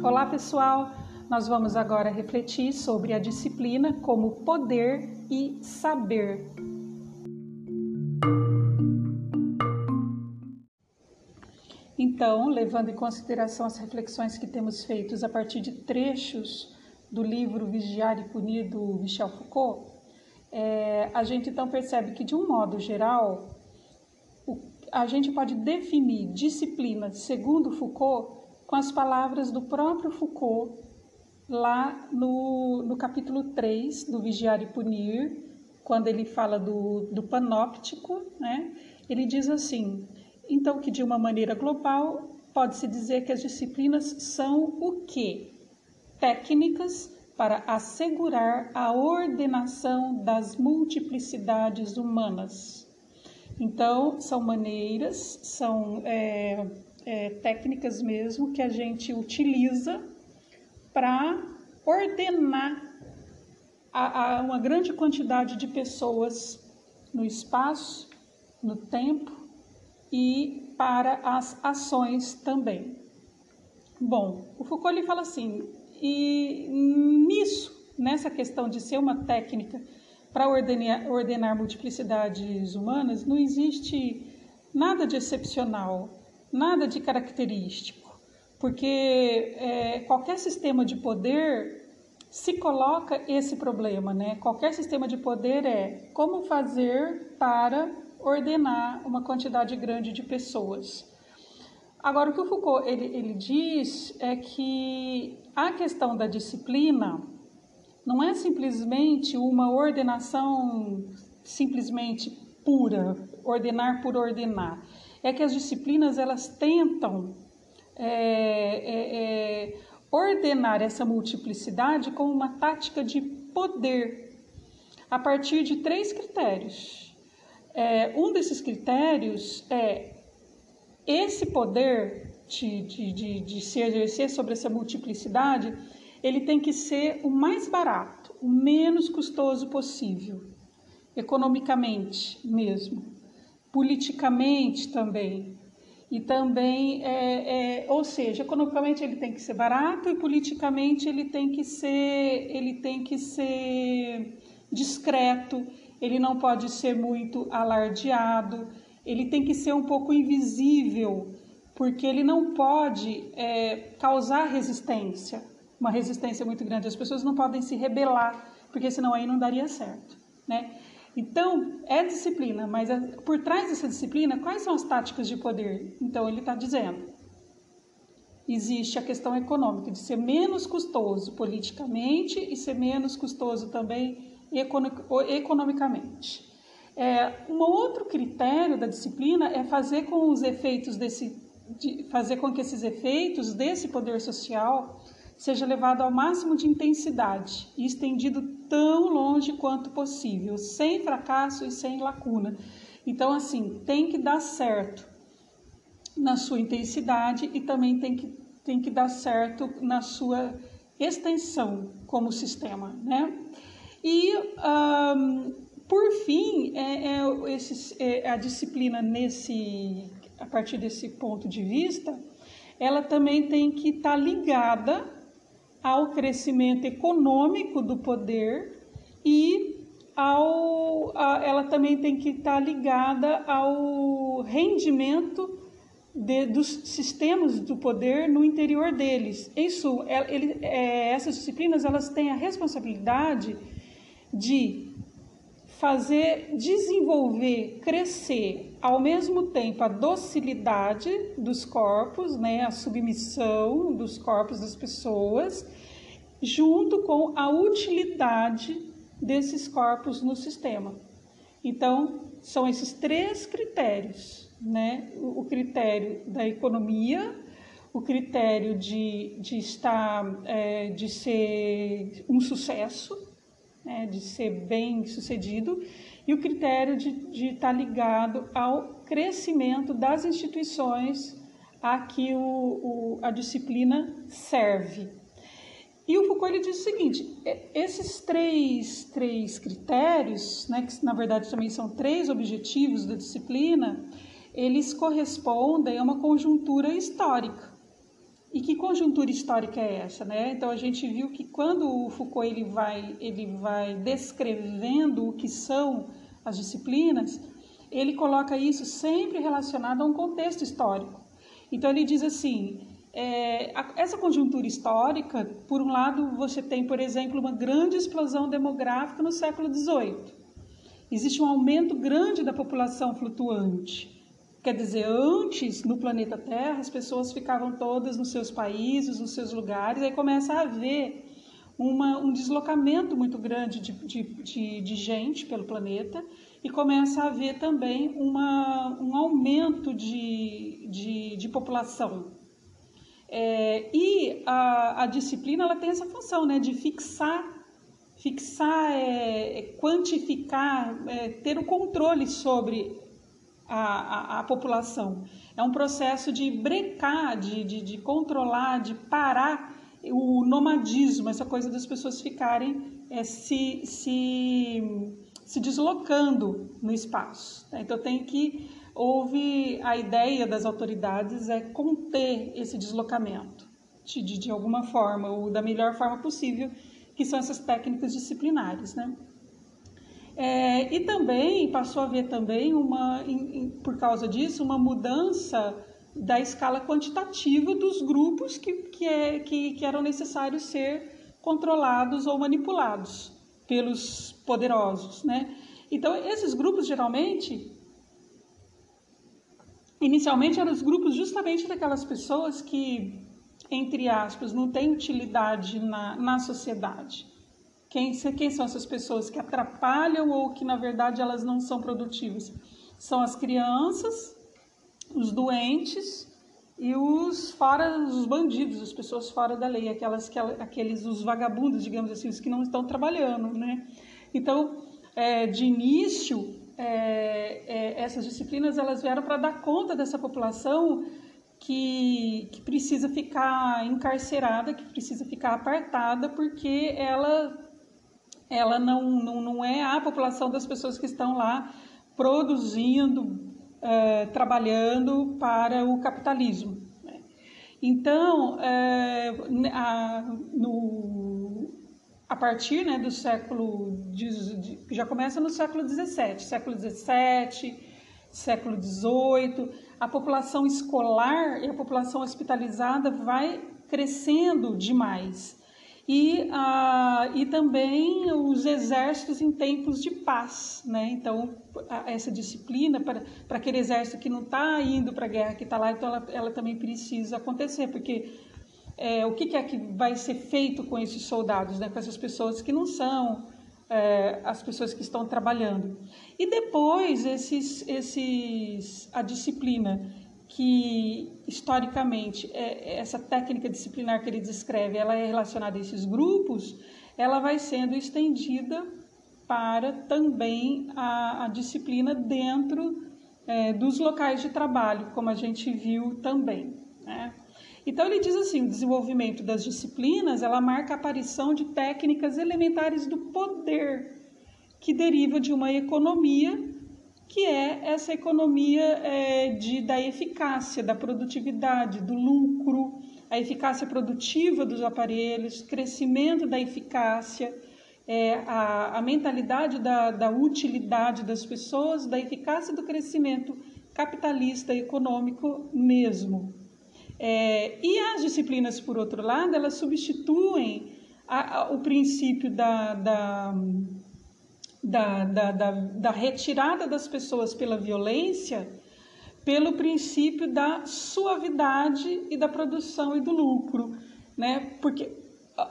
Olá, pessoal! Nós vamos agora refletir sobre a disciplina como poder e saber. Então, levando em consideração as reflexões que temos feitos a partir de trechos do livro Vigiar e Punir do Michel Foucault, é, a gente então percebe que, de um modo geral, a gente pode definir disciplina, segundo Foucault, com as palavras do próprio Foucault, lá no, no capítulo 3 do Vigiar e Punir, quando ele fala do, do panóptico, né? ele diz assim: então, que de uma maneira global, pode-se dizer que as disciplinas são o quê? Técnicas para assegurar a ordenação das multiplicidades humanas. Então, são maneiras, são é, é, técnicas mesmo que a gente utiliza para ordenar a, a uma grande quantidade de pessoas no espaço, no tempo e para as ações também. Bom, o Foucault ele fala assim, e nisso, nessa questão de ser uma técnica para ordenar, ordenar multiplicidades humanas, não existe nada de excepcional, nada de característico, porque é, qualquer sistema de poder se coloca esse problema, né? Qualquer sistema de poder é como fazer para ordenar uma quantidade grande de pessoas. Agora, o que o Foucault ele, ele diz é que a questão da disciplina não é simplesmente uma ordenação simplesmente pura, ordenar por ordenar. É que as disciplinas elas tentam é, é, é, ordenar essa multiplicidade como uma tática de poder a partir de três critérios. É, um desses critérios é esse poder de, de, de, de se exercer sobre essa multiplicidade, ele tem que ser o mais barato, o menos custoso possível, economicamente mesmo, politicamente também. E também, é, é, ou seja, economicamente ele tem que ser barato e politicamente ele tem que ser, ele tem que ser discreto, ele não pode ser muito alardeado, ele tem que ser um pouco invisível, porque ele não pode é, causar resistência, uma resistência muito grande. As pessoas não podem se rebelar, porque senão aí não daria certo, né? Então, é disciplina, mas por trás dessa disciplina, quais são as táticas de poder? Então, ele está dizendo: existe a questão econômica, de ser menos custoso politicamente e ser menos custoso também economicamente. É, um outro critério da disciplina é fazer com os efeitos desse, de fazer com que esses efeitos desse poder social seja levado ao máximo de intensidade e estendido tão longe quanto possível, sem fracasso e sem lacuna. Então, assim, tem que dar certo na sua intensidade e também tem que, tem que dar certo na sua extensão como sistema, né? E, um, por fim, é, é, esse, é, a disciplina nesse, a partir desse ponto de vista, ela também tem que estar tá ligada ao crescimento econômico do poder e ao, a, ela também tem que estar tá ligada ao rendimento de, dos sistemas do poder no interior deles. Isso, ele, é, essas disciplinas elas têm a responsabilidade de fazer desenvolver, crescer ao mesmo tempo a docilidade dos corpos, né, a submissão dos corpos das pessoas, junto com a utilidade desses corpos no sistema. Então, são esses três critérios, né? O critério da economia, o critério de, de estar, é, de ser um sucesso, né, de ser bem sucedido, e o critério de estar tá ligado ao crescimento das instituições a que o, o, a disciplina serve. E o Foucault ele diz o seguinte: esses três, três critérios, né, que na verdade também são três objetivos da disciplina, eles correspondem a uma conjuntura histórica. E que conjuntura histórica é essa, né? Então a gente viu que quando o Foucault ele vai, ele vai descrevendo o que são as disciplinas, ele coloca isso sempre relacionado a um contexto histórico. Então ele diz assim, é, essa conjuntura histórica, por um lado, você tem, por exemplo, uma grande explosão demográfica no século XVIII. Existe um aumento grande da população flutuante. Quer dizer, antes no planeta Terra as pessoas ficavam todas nos seus países, nos seus lugares, aí começa a haver uma, um deslocamento muito grande de, de, de, de, gente pelo planeta e começa a haver também uma, um aumento de, de, de população. É, e a, a, disciplina ela tem essa função né, de fixar, fixar, é, é quantificar, é, ter o controle sobre a, a, a, população. É um processo de brecar, de, de, de, controlar, de parar o nomadismo, essa coisa das pessoas ficarem é, se, se, se deslocando no espaço. Né? Então tem que houve a ideia das autoridades é conter esse deslocamento de, de, de alguma forma ou da melhor forma possível, que são essas técnicas disciplinares, né? É, e também passou a haver também uma, em, em, por causa disso, uma mudança da escala quantitativa dos grupos que, que, é, que, que eram necessários ser controlados ou manipulados pelos poderosos, né? Então, esses grupos geralmente, inicialmente eram os grupos justamente daquelas pessoas que, entre aspas, não têm utilidade na, na sociedade. Quem, quem são essas pessoas que atrapalham ou que na verdade elas não são produtivas? São as crianças, os doentes e os fora, os bandidos, as pessoas fora da lei, aquelas que aqueles os vagabundos, digamos assim, os que não estão trabalhando, né? Então, é, de início, é, é, essas disciplinas elas vieram para dar conta dessa população que, que precisa ficar encarcerada, que precisa ficar apartada, porque ela ela não, não, não é a população das pessoas que estão lá produzindo, é, trabalhando para o capitalismo. Né? Então, é, a, no, a partir né, do século, de, já começa no século XVII, século XVII, século XVIII, a população escolar e a população hospitalizada vai crescendo demais e, ah, e também os exércitos em tempos de paz. Né? Então, essa disciplina para, para aquele exército que não está indo para a guerra, que está lá, então ela, ela também precisa acontecer, porque é, o que, que, é que vai ser feito com esses soldados, né? com essas pessoas que não são é, as pessoas que estão trabalhando. E depois, esses, esses, a disciplina que historicamente é, essa técnica disciplinar que ele descreve, ela é relacionada a esses grupos, ela vai sendo estendida para também a, a disciplina dentro é, dos locais de trabalho, como a gente viu também. Né? Então ele diz assim, o desenvolvimento das disciplinas, ela marca a aparição de técnicas elementares do poder que deriva de uma economia que é essa economia é, de, da eficácia, da produtividade, do lucro, a eficácia produtiva dos aparelhos, crescimento da eficácia, é, a, a, mentalidade da, da utilidade das pessoas, da eficácia do crescimento capitalista econômico mesmo. É, e as disciplinas, por outro lado, elas substituem a, a, o princípio da, da da, da, da, da retirada das pessoas pela violência pelo princípio da suavidade e da produção e do lucro, né? Porque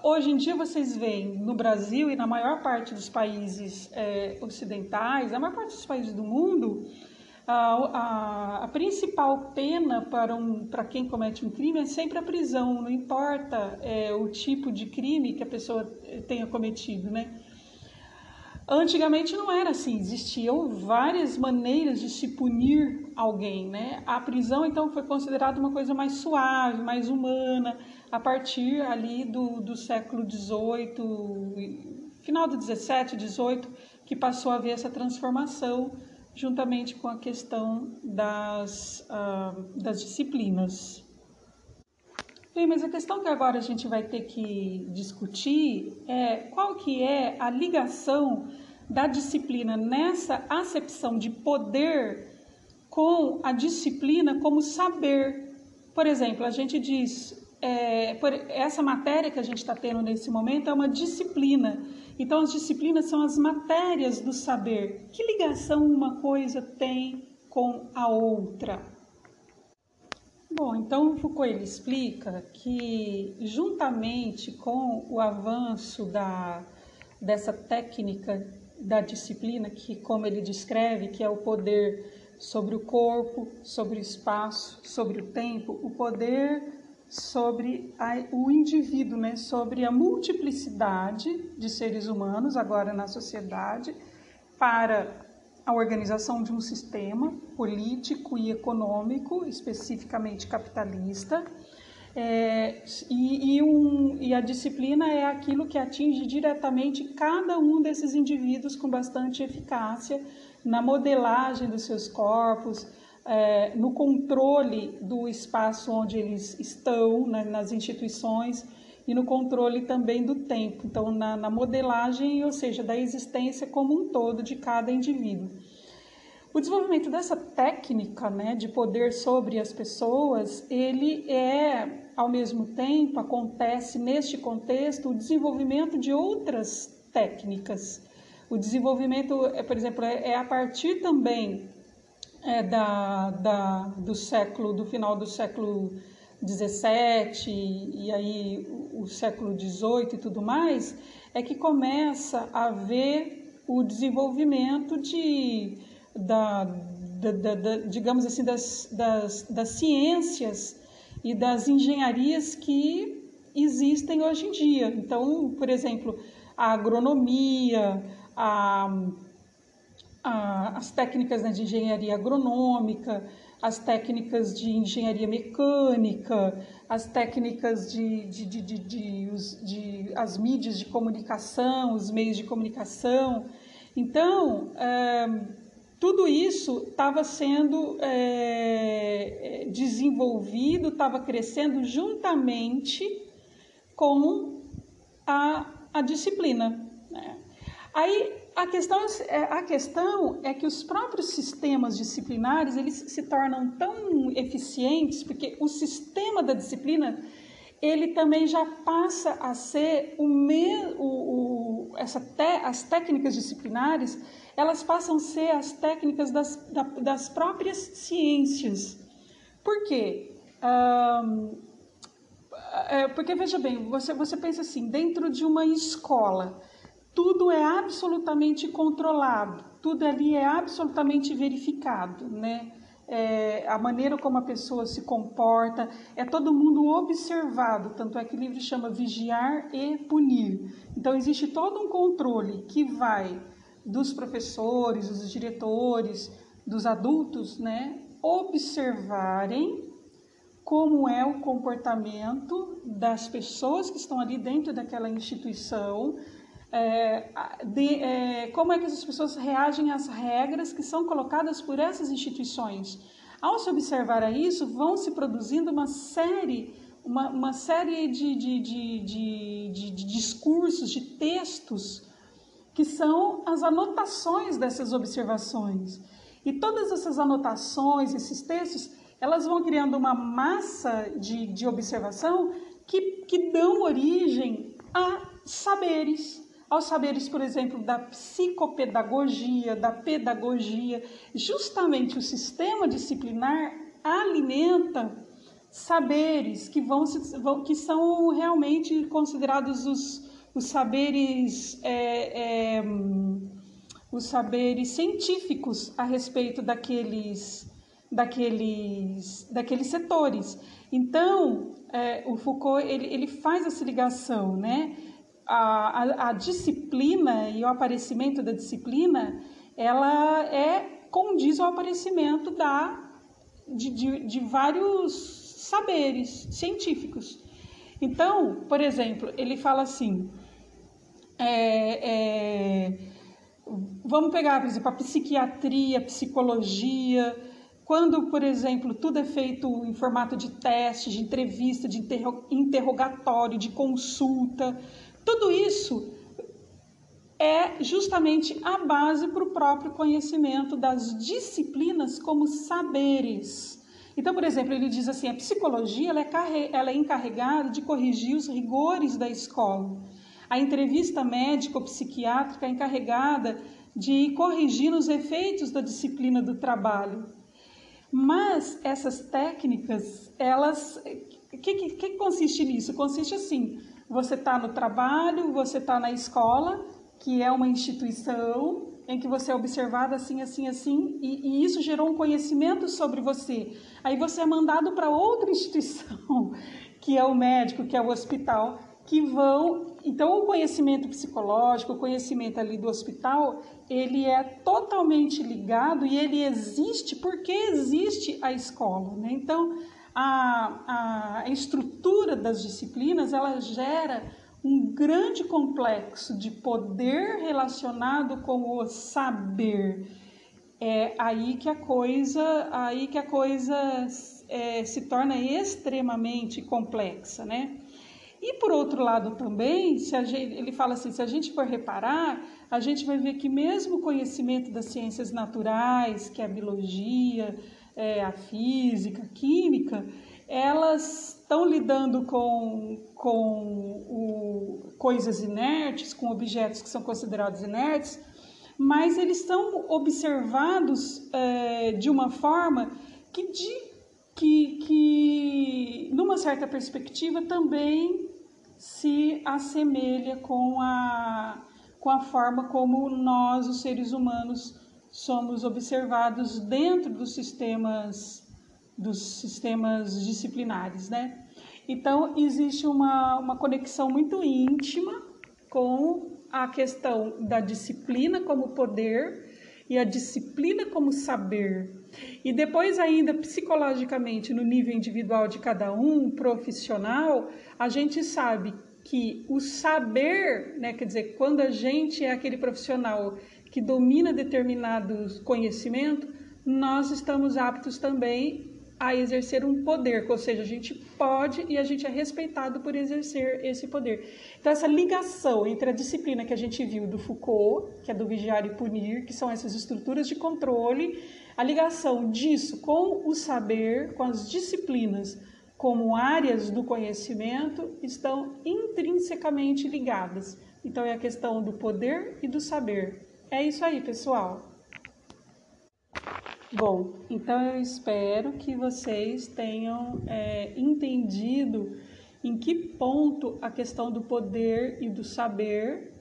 hoje em dia vocês veem no Brasil e na maior parte dos países é, ocidentais, na maior parte dos países do mundo, a, a, a, principal pena para, um, para quem comete um crime é sempre a prisão, não importa é, o tipo de crime que a pessoa tenha cometido, né? Antigamente não era assim, existiam várias maneiras de se punir alguém, né? A prisão então foi considerada uma coisa mais suave, mais humana, a partir ali do, do século XVIII, final do XVII, XVIII, que passou a haver essa transformação juntamente com a questão das, uh, das disciplinas. Bem, mas a questão que agora a gente vai ter que discutir é qual que é a ligação da disciplina nessa acepção de poder com a disciplina como saber. Por exemplo, a gente diz, é, por, essa matéria que a gente está tendo nesse momento é uma disciplina. Então, as disciplinas são as matérias do saber. Que ligação uma coisa tem com a outra? Bom, então Foucault ele explica que, juntamente com o avanço da, dessa técnica da disciplina, que, como ele descreve, que é o poder sobre o corpo, sobre o espaço, sobre o tempo, o poder sobre a, o indivíduo, né? sobre a multiplicidade de seres humanos agora na sociedade para a organização de um sistema político e econômico, especificamente capitalista. É, e, e, um, e, a disciplina é aquilo que atinge diretamente cada um desses indivíduos com bastante eficácia na modelagem dos seus corpos, é, no controle do espaço onde eles estão, né, nas instituições, e no controle também do tempo, então na, na modelagem, ou seja, da existência como um todo de cada indivíduo. O desenvolvimento dessa técnica né, de poder sobre as pessoas, ele é, ao mesmo tempo, acontece neste contexto o desenvolvimento de outras técnicas. O desenvolvimento, é, por exemplo, é, é a partir também é, da, da, do século, do final do século 17 e aí o século 18 e tudo mais, é que começa a haver o desenvolvimento de, da, da, da, da digamos assim, das, das, das ciências e das engenharias que existem hoje em dia. Então, por exemplo, a agronomia, a, a, as técnicas né, de engenharia agronômica, as técnicas de engenharia mecânica, as técnicas de, de, de, de, de, de as mídias de comunicação, os meios de comunicação. Então, é, tudo isso estava sendo é, desenvolvido, estava crescendo juntamente com a, a disciplina. Né? Aí a questão, é, a questão é que os próprios sistemas disciplinares eles se tornam tão eficientes porque o sistema da disciplina ele também já passa a ser o, me, o, o essa te, as técnicas disciplinares elas passam a ser as técnicas das, da, das próprias ciências. Por quê? Um, é, porque veja bem, você, você pensa assim, dentro de uma escola, tudo é absolutamente controlado, tudo ali é absolutamente verificado, né? É, a maneira como a pessoa se comporta, é todo mundo observado, tanto é que o livro chama Vigiar e Punir. Então, existe todo um controle que vai dos professores, dos diretores, dos adultos, né, observarem como é o comportamento das pessoas que estão ali dentro daquela instituição, é, de, é, como é que essas pessoas reagem às regras que são colocadas por essas instituições. Ao se observar a isso, vão se produzindo uma série, uma, uma série de, de, de, de, de discursos, de textos, que são as anotações dessas observações. E todas essas anotações, esses textos, elas vão criando uma massa de, de observação que, que dão origem a saberes, aos saberes, por exemplo, da psicopedagogia, da pedagogia. Justamente o sistema disciplinar alimenta saberes que, vão, que são realmente considerados os, os saberes é, é, os saberes científicos a respeito daqueles daqueles daqueles setores. Então, é, o Foucault ele, ele faz essa ligação, né? A, a, a disciplina e o aparecimento da disciplina, ela é condiz ao aparecimento da, de, de, de vários saberes científicos. Então, por exemplo, ele fala assim: é, é, vamos pegar, por exemplo, a psiquiatria, a psicologia, quando, por exemplo, tudo é feito em formato de teste, de entrevista, de interrogatório, de consulta, tudo isso é justamente a base para o próprio conhecimento das disciplinas como saberes. Então, por exemplo, ele diz assim: a psicologia ela é, ela é encarregada de corrigir os rigores da escola. A entrevista médico-psiquiátrica é encarregada de corrigir os efeitos da disciplina do trabalho. Mas essas técnicas, elas. O que, que, que consiste nisso? Consiste assim: você está no trabalho, você está na escola, que é uma instituição em que você é observado assim, assim, assim, e, e isso gerou um conhecimento sobre você. Aí você é mandado para outra instituição, que é o médico, que é o hospital, que vão. Então, o conhecimento psicológico, o conhecimento ali do hospital, ele é totalmente ligado e ele existe porque existe a escola. Né? Então, a, a estrutura das disciplinas ela gera um grande complexo de poder relacionado com o saber. É aí que a coisa, aí que a coisa é, se torna extremamente complexa, né? E por outro lado também, se gente, ele fala assim, se a gente for reparar, a gente vai ver que mesmo o conhecimento das ciências naturais, que é a biologia, é, a física, a química, elas estão lidando com, com o, coisas inertes, com objetos que são considerados inertes, mas eles são observados é, de uma forma que, de, que, que, numa certa perspectiva, também se assemelha com a, com a forma como nós, os seres humanos, somos observados dentro dos sistemas dos sistemas disciplinares, né? Então, existe uma, uma conexão muito íntima com a questão da disciplina como poder e a disciplina como saber. E depois, ainda psicologicamente, no nível individual de cada um, profissional, a gente sabe que o saber, né, quer dizer, quando a gente é aquele profissional que domina determinado conhecimento, nós estamos aptos também a exercer um poder, ou seja, a gente pode e a gente é respeitado por exercer esse poder. Então, essa ligação entre a disciplina que a gente viu do Foucault, que é do vigiar e punir, que são essas estruturas de controle, a ligação disso com o saber, com as disciplinas como áreas do conhecimento, estão intrinsecamente ligadas. Então, é a questão do poder e do saber. É isso aí, pessoal. Bom, então eu espero que vocês tenham é, entendido em que ponto a questão do poder e do saber,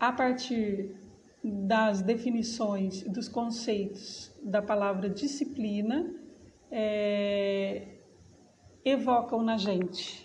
a partir das definições, dos conceitos da palavra disciplina, é, evocam na gente.